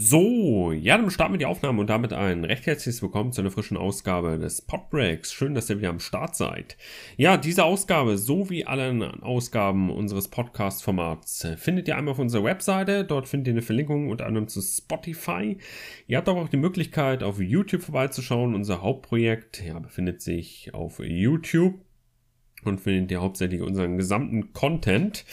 So, ja, dann starten wir die Aufnahme und damit ein recht herzliches Willkommen zu einer frischen Ausgabe des Podbreaks. Schön, dass ihr wieder am Start seid. Ja, diese Ausgabe sowie alle Ausgaben unseres Podcast-Formats findet ihr einmal auf unserer Webseite. Dort findet ihr eine Verlinkung unter anderem zu Spotify. Ihr habt aber auch die Möglichkeit, auf YouTube vorbeizuschauen. Unser Hauptprojekt ja, befindet sich auf YouTube und findet ihr hauptsächlich unseren gesamten Content.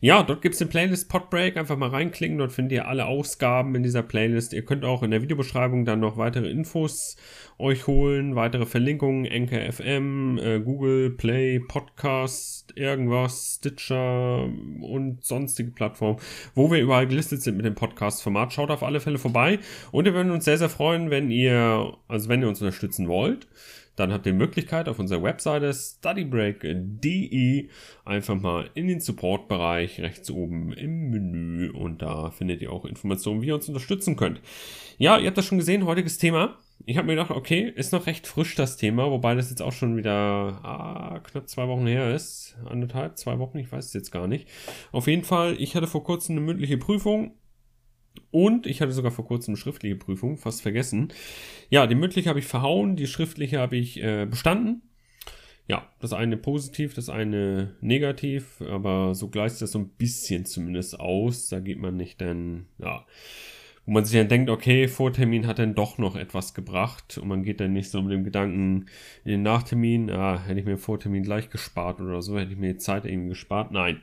Ja, dort gibt es eine Playlist Podbreak, einfach mal reinklicken, dort findet ihr alle Ausgaben in dieser Playlist. Ihr könnt auch in der Videobeschreibung dann noch weitere Infos euch holen, weitere Verlinkungen, Enke FM, äh, Google Play, Podcast, irgendwas, Stitcher und sonstige Plattformen, wo wir überall gelistet sind mit dem Podcast-Format. Schaut auf alle Fälle vorbei und wir würden uns sehr, sehr freuen, wenn ihr, also wenn ihr uns unterstützen wollt dann habt ihr Möglichkeit auf unserer Webseite studybreak.de einfach mal in den Support-Bereich rechts oben im Menü und da findet ihr auch Informationen, wie ihr uns unterstützen könnt. Ja, ihr habt das schon gesehen, heutiges Thema. Ich habe mir gedacht, okay, ist noch recht frisch das Thema, wobei das jetzt auch schon wieder ah, knapp zwei Wochen her ist. Anderthalb, zwei Wochen, ich weiß es jetzt gar nicht. Auf jeden Fall, ich hatte vor kurzem eine mündliche Prüfung und ich hatte sogar vor kurzem eine schriftliche Prüfung, fast vergessen. Ja, die mündliche habe ich verhauen, die schriftliche habe ich äh, bestanden. Ja, das eine positiv, das eine negativ, aber so gleicht das so ein bisschen zumindest aus. Da geht man nicht dann, ja, wo man sich dann denkt, okay, Vortermin hat dann doch noch etwas gebracht und man geht dann nicht so mit dem Gedanken in den Nachtermin, ah, hätte ich mir Vortermin gleich gespart oder so, hätte ich mir die Zeit irgendwie gespart. Nein.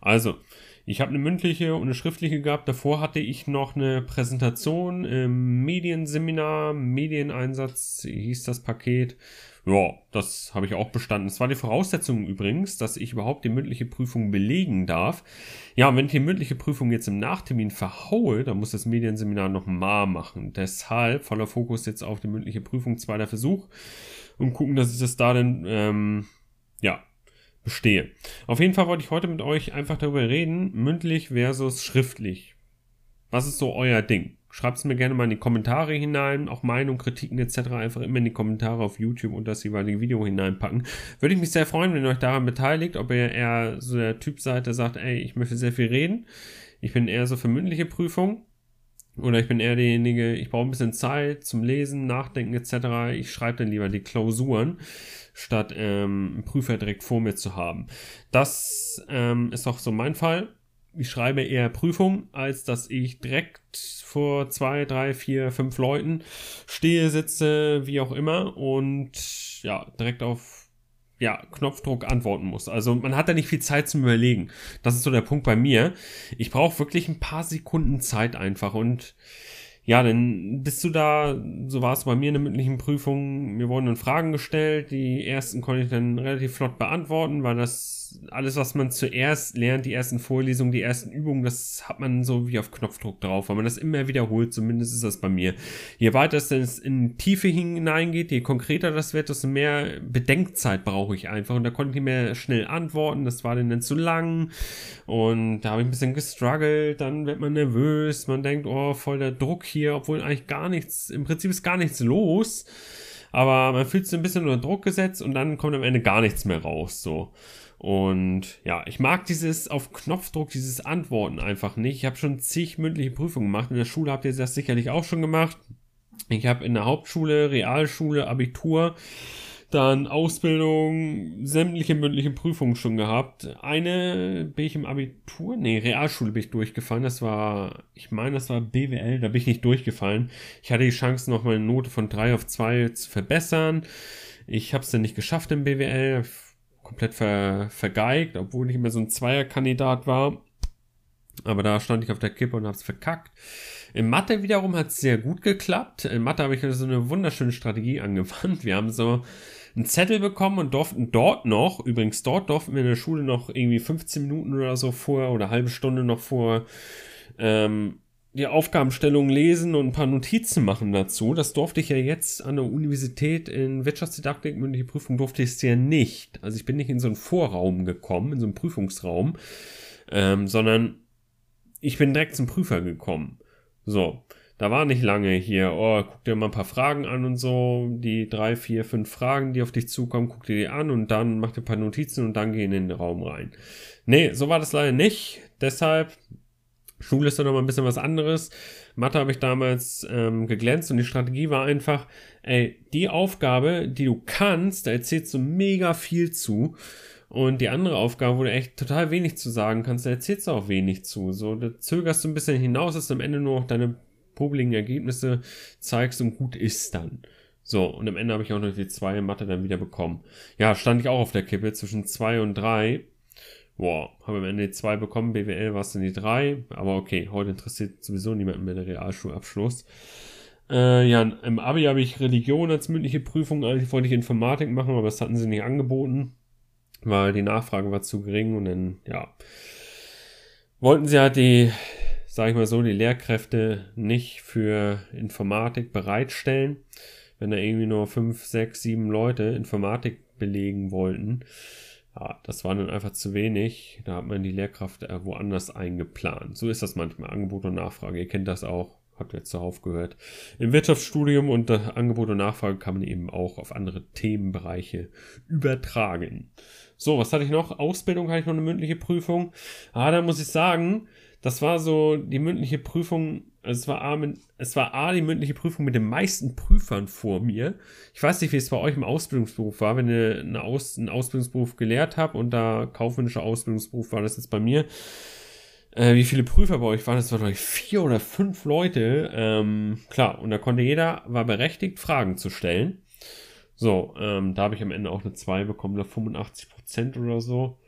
Also, ich habe eine mündliche und eine schriftliche gehabt. Davor hatte ich noch eine Präsentation im Medienseminar, Medieneinsatz hieß das Paket. Ja, das habe ich auch bestanden. Es war die Voraussetzung übrigens, dass ich überhaupt die mündliche Prüfung belegen darf. Ja, wenn ich die mündliche Prüfung jetzt im Nachtermin verhaue, dann muss das Medienseminar noch mal machen. Deshalb voller Fokus jetzt auf die mündliche Prüfung, zweiter Versuch und gucken, dass ich das da dann, ähm, ja, bestehe. Auf jeden Fall wollte ich heute mit euch einfach darüber reden, mündlich versus schriftlich. Was ist so euer Ding? Schreibt es mir gerne mal in die Kommentare hinein, auch Meinung, Kritiken etc. einfach immer in die Kommentare auf YouTube und das jeweilige Video hineinpacken. Würde ich mich sehr freuen, wenn ihr euch daran beteiligt, ob ihr eher so der Typ seid, der sagt, ey, ich möchte sehr viel reden. Ich bin eher so für mündliche Prüfung. Oder ich bin eher derjenige, ich brauche ein bisschen Zeit zum Lesen, Nachdenken etc. Ich schreibe dann lieber die Klausuren statt ähm, einen Prüfer direkt vor mir zu haben. Das ähm, ist auch so mein Fall. Ich schreibe eher Prüfung, als dass ich direkt vor zwei, drei, vier, fünf Leuten stehe, sitze, wie auch immer und ja, direkt auf ja, Knopfdruck antworten muss. Also man hat da nicht viel Zeit zum Überlegen. Das ist so der Punkt bei mir. Ich brauche wirklich ein paar Sekunden Zeit einfach und ja, dann bist du da, so war es bei mir in der mündlichen Prüfung, mir wurden dann Fragen gestellt, die ersten konnte ich dann relativ flott beantworten, weil das alles, was man zuerst lernt, die ersten Vorlesungen, die ersten Übungen, das hat man so wie auf Knopfdruck drauf, weil man das immer wiederholt, zumindest ist das bei mir. Je weiter es in Tiefe hineingeht, je konkreter das wird, desto mehr Bedenkzeit brauche ich einfach. Und da konnte ich mehr schnell antworten, das war dann zu lang. Und da habe ich ein bisschen gestruggelt, dann wird man nervös, man denkt, oh, voll der Druck hier, obwohl eigentlich gar nichts, im Prinzip ist gar nichts los. Aber man fühlt sich ein bisschen unter Druck gesetzt und dann kommt am Ende gar nichts mehr raus. So. Und ja, ich mag dieses auf Knopfdruck, dieses Antworten einfach nicht. Ich habe schon zig mündliche Prüfungen gemacht. In der Schule habt ihr das sicherlich auch schon gemacht. Ich habe in der Hauptschule, Realschule, Abitur dann Ausbildung, sämtliche mündliche Prüfungen schon gehabt. Eine bin ich im Abitur, nee, Realschule bin ich durchgefallen. Das war, ich meine, das war BWL, da bin ich nicht durchgefallen. Ich hatte die Chance, noch meine Note von 3 auf 2 zu verbessern. Ich habe es dann nicht geschafft im BWL, komplett ver, vergeigt, obwohl ich immer so ein Zweierkandidat war. Aber da stand ich auf der Kippe und habe es verkackt. In Mathe wiederum hat es sehr gut geklappt. In Mathe habe ich so eine wunderschöne Strategie angewandt. Wir haben so einen Zettel bekommen und durften dort noch, übrigens dort durften wir in der Schule noch irgendwie 15 Minuten oder so vor oder halbe Stunde noch vor ähm, die Aufgabenstellung lesen und ein paar Notizen machen dazu. Das durfte ich ja jetzt an der Universität in Wirtschaftsdidaktik, mündliche Prüfung durfte ich es ja nicht. Also ich bin nicht in so einen Vorraum gekommen, in so einen Prüfungsraum, ähm, sondern ich bin direkt zum Prüfer gekommen. So. Da war nicht lange hier, oh, guck dir mal ein paar Fragen an und so, die drei, vier, fünf Fragen, die auf dich zukommen, guck dir die an und dann mach dir ein paar Notizen und dann geh in den Raum rein. Nee, so war das leider nicht. Deshalb Schule ist dann noch mal ein bisschen was anderes. Mathe habe ich damals ähm, geglänzt und die Strategie war einfach, ey, die Aufgabe, die du kannst, da erzählst du mega viel zu. Und die andere Aufgabe, wo du echt total wenig zu sagen kannst, da erzählst du auch wenig zu. So, da zögerst du ein bisschen hinaus, du am Ende nur noch deine publigen Ergebnisse zeigst und gut ist dann. So, und am Ende habe ich auch noch die 2 in Mathe dann wieder bekommen. Ja, stand ich auch auf der Kippe zwischen 2 und 3. Boah, habe am Ende die 2 bekommen, BWL war es dann die 3. Aber okay, heute interessiert sowieso niemanden mehr der Realschulabschluss. Äh, ja, im Abi habe ich Religion als mündliche Prüfung. Eigentlich wollte ich Informatik machen, aber das hatten sie nicht angeboten, weil die Nachfrage war zu gering und dann, ja, wollten sie halt die sage ich mal so, die Lehrkräfte nicht für Informatik bereitstellen. Wenn da irgendwie nur fünf, sechs, sieben Leute Informatik belegen wollten, ja, das war dann einfach zu wenig. Da hat man die Lehrkraft äh, woanders eingeplant. So ist das manchmal. Angebot und Nachfrage. Ihr kennt das auch. Habt ihr zuhauf gehört. Im Wirtschaftsstudium und Angebot und Nachfrage kann man eben auch auf andere Themenbereiche übertragen. So, was hatte ich noch? Ausbildung hatte ich noch eine mündliche Prüfung. Ah, da muss ich sagen, das war so die mündliche Prüfung, also es war, A, es war A, die mündliche Prüfung mit den meisten Prüfern vor mir. Ich weiß nicht, wie es bei euch im Ausbildungsberuf war, wenn ihr eine Aus, einen Ausbildungsberuf gelehrt habt und da kaufmännischer Ausbildungsberuf war das jetzt bei mir. Äh, wie viele Prüfer bei euch waren? Das waren, glaube ich, vier oder fünf Leute. Ähm, klar, und da konnte jeder, war berechtigt, Fragen zu stellen. So, ähm, da habe ich am Ende auch eine 2 bekommen, da 85 Prozent oder so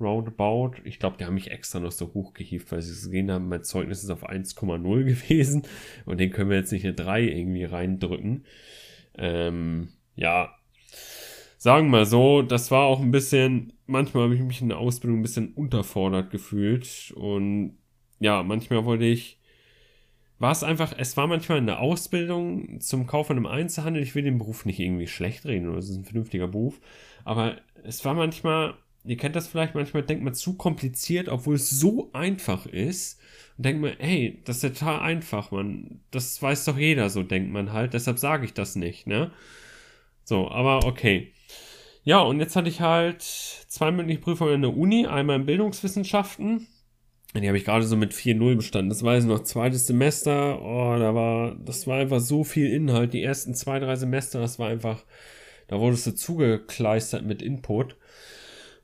roundabout. Ich glaube, die haben mich extra noch so hochgehievt, weil sie gesehen haben, mein Zeugnis ist auf 1,0 gewesen und den können wir jetzt nicht eine 3 irgendwie reindrücken. Ähm, ja, sagen wir so, das war auch ein bisschen, manchmal habe ich mich in der Ausbildung ein bisschen unterfordert gefühlt und ja, manchmal wollte ich, war es einfach, es war manchmal in der Ausbildung zum Kaufmann im Einzelhandel, ich will den Beruf nicht irgendwie schlecht reden, oder es ist ein vernünftiger Beruf, aber es war manchmal ihr kennt das vielleicht, manchmal denkt man zu kompliziert, obwohl es so einfach ist. Und denkt man, hey, das ist total einfach, man. Das weiß doch jeder, so denkt man halt. Deshalb sage ich das nicht, ne? So, aber okay. Ja, und jetzt hatte ich halt zwei mündliche Prüfungen in der Uni, einmal in Bildungswissenschaften. Die habe ich gerade so mit 4-0 bestanden. Das war jetzt noch zweites Semester. Oh, da war, das war einfach so viel Inhalt. Die ersten zwei, drei Semester, das war einfach, da wurdest du zugekleistert mit Input.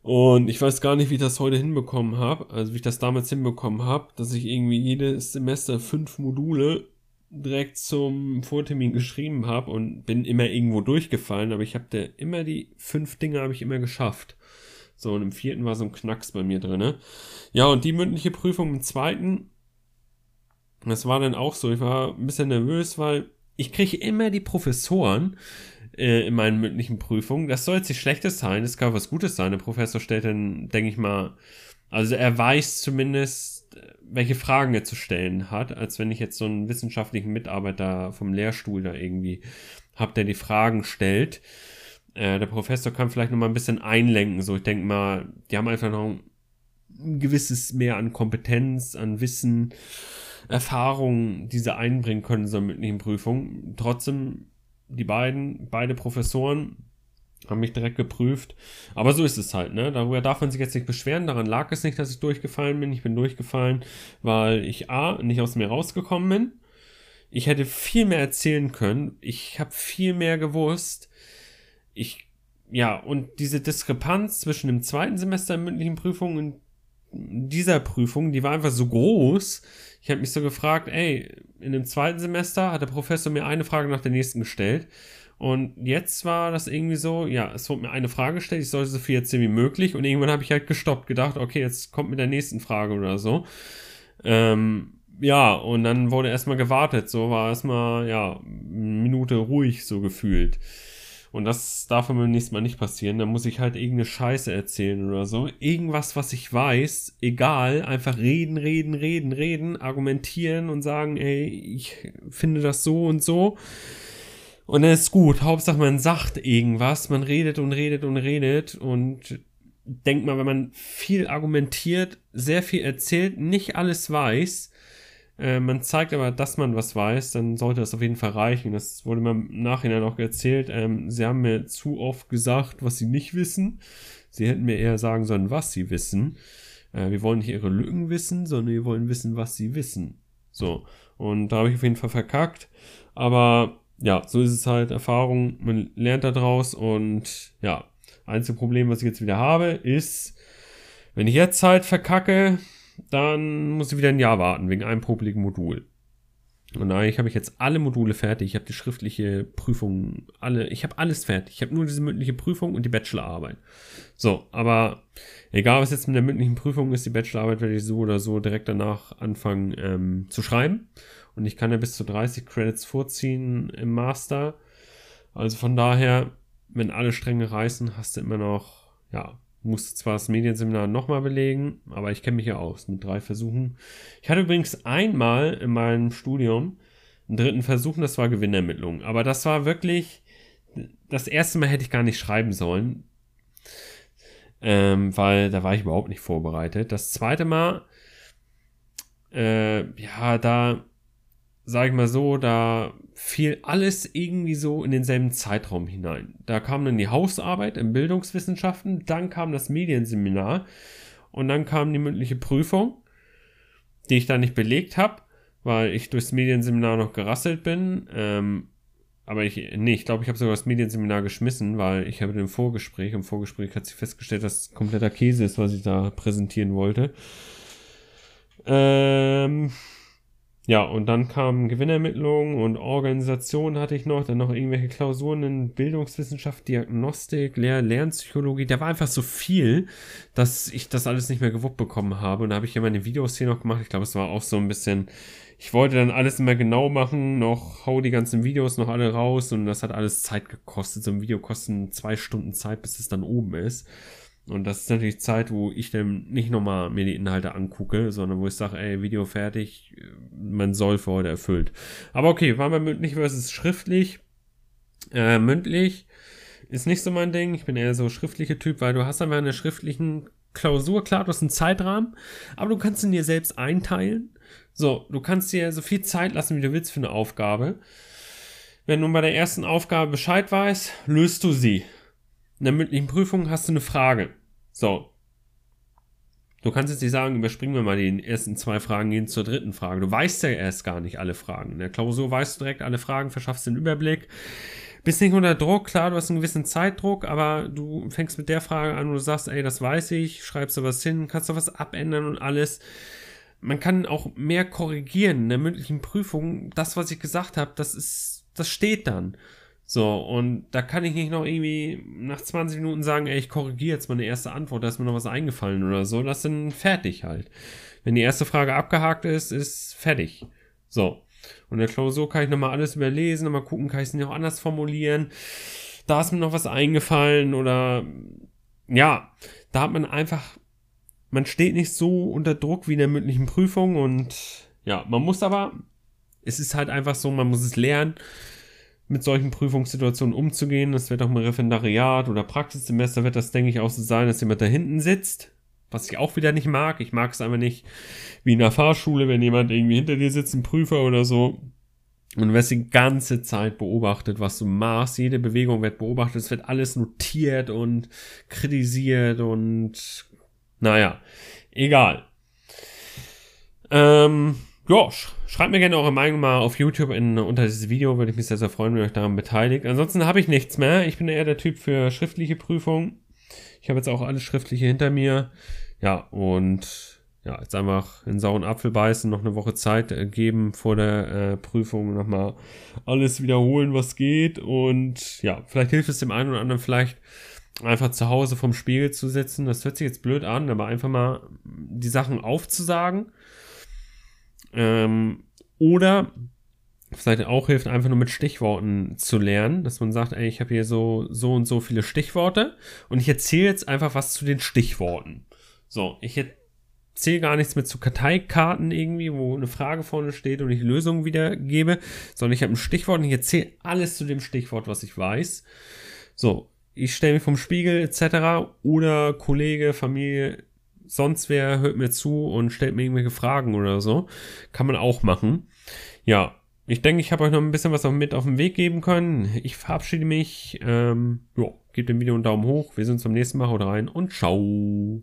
Und ich weiß gar nicht, wie ich das heute hinbekommen habe, also wie ich das damals hinbekommen habe, dass ich irgendwie jedes Semester fünf Module direkt zum Vortermin geschrieben habe und bin immer irgendwo durchgefallen, aber ich habe da immer die fünf Dinge habe ich immer geschafft. So, und im vierten war so ein Knacks bei mir drin. Ja, und die mündliche Prüfung im zweiten, das war dann auch so, ich war ein bisschen nervös, weil ich kriege immer die Professoren, äh, in meinen mündlichen Prüfungen. Das soll jetzt nicht Schlechtes sein, das kann was Gutes sein. Der Professor stellt dann, denke ich mal, also er weiß zumindest, welche Fragen er zu stellen hat, als wenn ich jetzt so einen wissenschaftlichen Mitarbeiter vom Lehrstuhl da irgendwie habe, der die Fragen stellt. Äh, der Professor kann vielleicht noch mal ein bisschen einlenken. So, ich denke mal, die haben einfach noch ein gewisses mehr an Kompetenz, an Wissen, Erfahrung, die sie einbringen können in so einer mündlichen Prüfung. Trotzdem die beiden, beide Professoren haben mich direkt geprüft. Aber so ist es halt, ne? Darüber darf man sich jetzt nicht beschweren. Daran lag es nicht, dass ich durchgefallen bin. Ich bin durchgefallen, weil ich A, nicht aus mir rausgekommen bin. Ich hätte viel mehr erzählen können. Ich habe viel mehr gewusst. Ich, ja, und diese Diskrepanz zwischen dem zweiten Semester mündlichen Prüfungen und dieser Prüfung, die war einfach so groß. Ich habe mich so gefragt, ey, in dem zweiten Semester hat der Professor mir eine Frage nach der nächsten gestellt. Und jetzt war das irgendwie so, ja, es wurde mir eine Frage gestellt, ich sollte so viel erzählen wie möglich. Und irgendwann habe ich halt gestoppt, gedacht, okay, jetzt kommt mit der nächsten Frage oder so. Ähm, ja, und dann wurde erstmal gewartet, so war erstmal, ja, eine Minute ruhig so gefühlt. Und das darf beim nächsten Mal nicht passieren. Da muss ich halt irgendeine Scheiße erzählen oder so. Irgendwas, was ich weiß, egal, einfach reden, reden, reden, reden, argumentieren und sagen, ey, ich finde das so und so. Und dann ist gut. Hauptsache, man sagt irgendwas, man redet und redet und redet und denkt mal, wenn man viel argumentiert, sehr viel erzählt, nicht alles weiß, äh, man zeigt aber, dass man was weiß, dann sollte das auf jeden Fall reichen. Das wurde mir im Nachhinein auch erzählt. Ähm, sie haben mir zu oft gesagt, was sie nicht wissen. Sie hätten mir eher sagen sollen, was sie wissen. Äh, wir wollen nicht ihre Lücken wissen, sondern wir wollen wissen, was sie wissen. So. Und da habe ich auf jeden Fall verkackt. Aber ja, so ist es halt Erfahrung. Man lernt daraus und ja, einzige Problem, was ich jetzt wieder habe, ist, wenn ich jetzt halt verkacke, dann muss ich wieder ein Jahr warten, wegen einem popeligen Modul. Und eigentlich habe ich jetzt alle Module fertig. Ich habe die schriftliche Prüfung, alle, ich habe alles fertig. Ich habe nur diese mündliche Prüfung und die Bachelorarbeit. So, aber egal was jetzt mit der mündlichen Prüfung ist, die Bachelorarbeit werde ich so oder so direkt danach anfangen ähm, zu schreiben. Und ich kann ja bis zu 30 Credits vorziehen im Master. Also von daher, wenn alle Stränge reißen, hast du immer noch, ja, musste zwar das Medienseminar nochmal belegen, aber ich kenne mich ja aus mit drei Versuchen. Ich hatte übrigens einmal in meinem Studium einen dritten Versuch, das war Gewinnermittlung. Aber das war wirklich, das erste Mal hätte ich gar nicht schreiben sollen, ähm, weil da war ich überhaupt nicht vorbereitet. Das zweite Mal, äh, ja, da sag ich mal so, da fiel alles irgendwie so in denselben Zeitraum hinein. Da kam dann die Hausarbeit in Bildungswissenschaften, dann kam das Medienseminar und dann kam die mündliche Prüfung, die ich da nicht belegt habe, weil ich durchs Medienseminar noch gerasselt bin. Ähm, aber ich, nee, ich glaube, ich habe sogar das Medienseminar geschmissen, weil ich habe im Vorgespräch, im Vorgespräch hat sich festgestellt, dass kompletter Käse ist, was ich da präsentieren wollte. Ähm, ja, und dann kamen Gewinnermittlungen und Organisation hatte ich noch, dann noch irgendwelche Klausuren in Bildungswissenschaft, Diagnostik, Lehr Lernpsychologie. Da war einfach so viel, dass ich das alles nicht mehr gewuppt bekommen habe. Und da habe ich ja meine Videos hier noch gemacht. Ich glaube, es war auch so ein bisschen, ich wollte dann alles immer genau machen, noch hau die ganzen Videos noch alle raus und das hat alles Zeit gekostet. So ein Video kostet zwei Stunden Zeit, bis es dann oben ist. Und das ist natürlich Zeit, wo ich dann nicht nochmal mir die Inhalte angucke, sondern wo ich sage, ey, Video fertig, man soll für heute erfüllt. Aber okay, waren wir mündlich versus schriftlich. Äh, mündlich ist nicht so mein Ding. Ich bin eher so schriftliche Typ, weil du hast einfach in der schriftlichen Klausur, klar, du hast einen Zeitrahmen, aber du kannst ihn dir selbst einteilen. So, du kannst dir so viel Zeit lassen, wie du willst für eine Aufgabe. Wenn du bei der ersten Aufgabe Bescheid weißt, löst du sie in der mündlichen Prüfung hast du eine Frage. So. Du kannst jetzt nicht sagen, überspringen wir mal die ersten zwei Fragen, gehen zur dritten Frage. Du weißt ja erst gar nicht alle Fragen. In der Klausur weißt du direkt alle Fragen, verschaffst den Überblick. Bist nicht unter Druck, klar, du hast einen gewissen Zeitdruck, aber du fängst mit der Frage an, wo du sagst, ey, das weiß ich, schreibst du was hin, kannst du was abändern und alles. Man kann auch mehr korrigieren in der mündlichen Prüfung. Das, was ich gesagt habe, das ist, das steht dann. So, und da kann ich nicht noch irgendwie nach 20 Minuten sagen, ey, ich korrigiere jetzt meine erste Antwort, da ist mir noch was eingefallen oder so. Das ist dann fertig halt. Wenn die erste Frage abgehakt ist, ist fertig. So. Und in der Klausur kann ich nochmal alles überlesen, nochmal gucken, kann ich es noch anders formulieren. Da ist mir noch was eingefallen oder ja, da hat man einfach, man steht nicht so unter Druck wie in der mündlichen Prüfung und ja, man muss aber, es ist halt einfach so, man muss es lernen mit solchen Prüfungssituationen umzugehen. Das wird auch im Referendariat oder Praxissemester wird das, denke ich, auch so sein, dass jemand da hinten sitzt. Was ich auch wieder nicht mag. Ich mag es einfach nicht wie in der Fahrschule, wenn jemand irgendwie hinter dir sitzt, ein Prüfer oder so. Und du wirst die ganze Zeit beobachtet, was du machst. Jede Bewegung wird beobachtet. Es wird alles notiert und kritisiert und naja, egal. Ähm, ja, schreibt mir gerne eure Meinung mal auf YouTube in, unter dieses Video, würde ich mich sehr, sehr freuen, wenn ihr euch daran beteiligt. Ansonsten habe ich nichts mehr. Ich bin eher der Typ für schriftliche Prüfungen. Ich habe jetzt auch alles Schriftliche hinter mir. Ja, und ja, jetzt einfach in sauren Apfel beißen, noch eine Woche Zeit geben vor der äh, Prüfung, nochmal alles wiederholen, was geht. Und ja, vielleicht hilft es dem einen oder anderen vielleicht einfach zu Hause vom Spiegel zu sitzen. Das hört sich jetzt blöd an, aber einfach mal die Sachen aufzusagen ähm, oder vielleicht auch hilft, einfach nur mit Stichworten zu lernen, dass man sagt, ey, ich habe hier so, so und so viele Stichworte und ich erzähle jetzt einfach was zu den Stichworten. So, ich erzähle gar nichts mit zu Karteikarten irgendwie, wo eine Frage vorne steht und ich Lösungen wiedergebe, sondern ich habe ein Stichwort und ich erzähle alles zu dem Stichwort, was ich weiß. So, ich stelle mich vom Spiegel etc. oder Kollege, Familie sonst wer hört mir zu und stellt mir irgendwelche Fragen oder so. Kann man auch machen. Ja, ich denke, ich habe euch noch ein bisschen was mit auf den Weg geben können. Ich verabschiede mich. Ähm, ja, gebt dem Video einen Daumen hoch. Wir sehen uns beim nächsten Mal. Haut rein und ciao.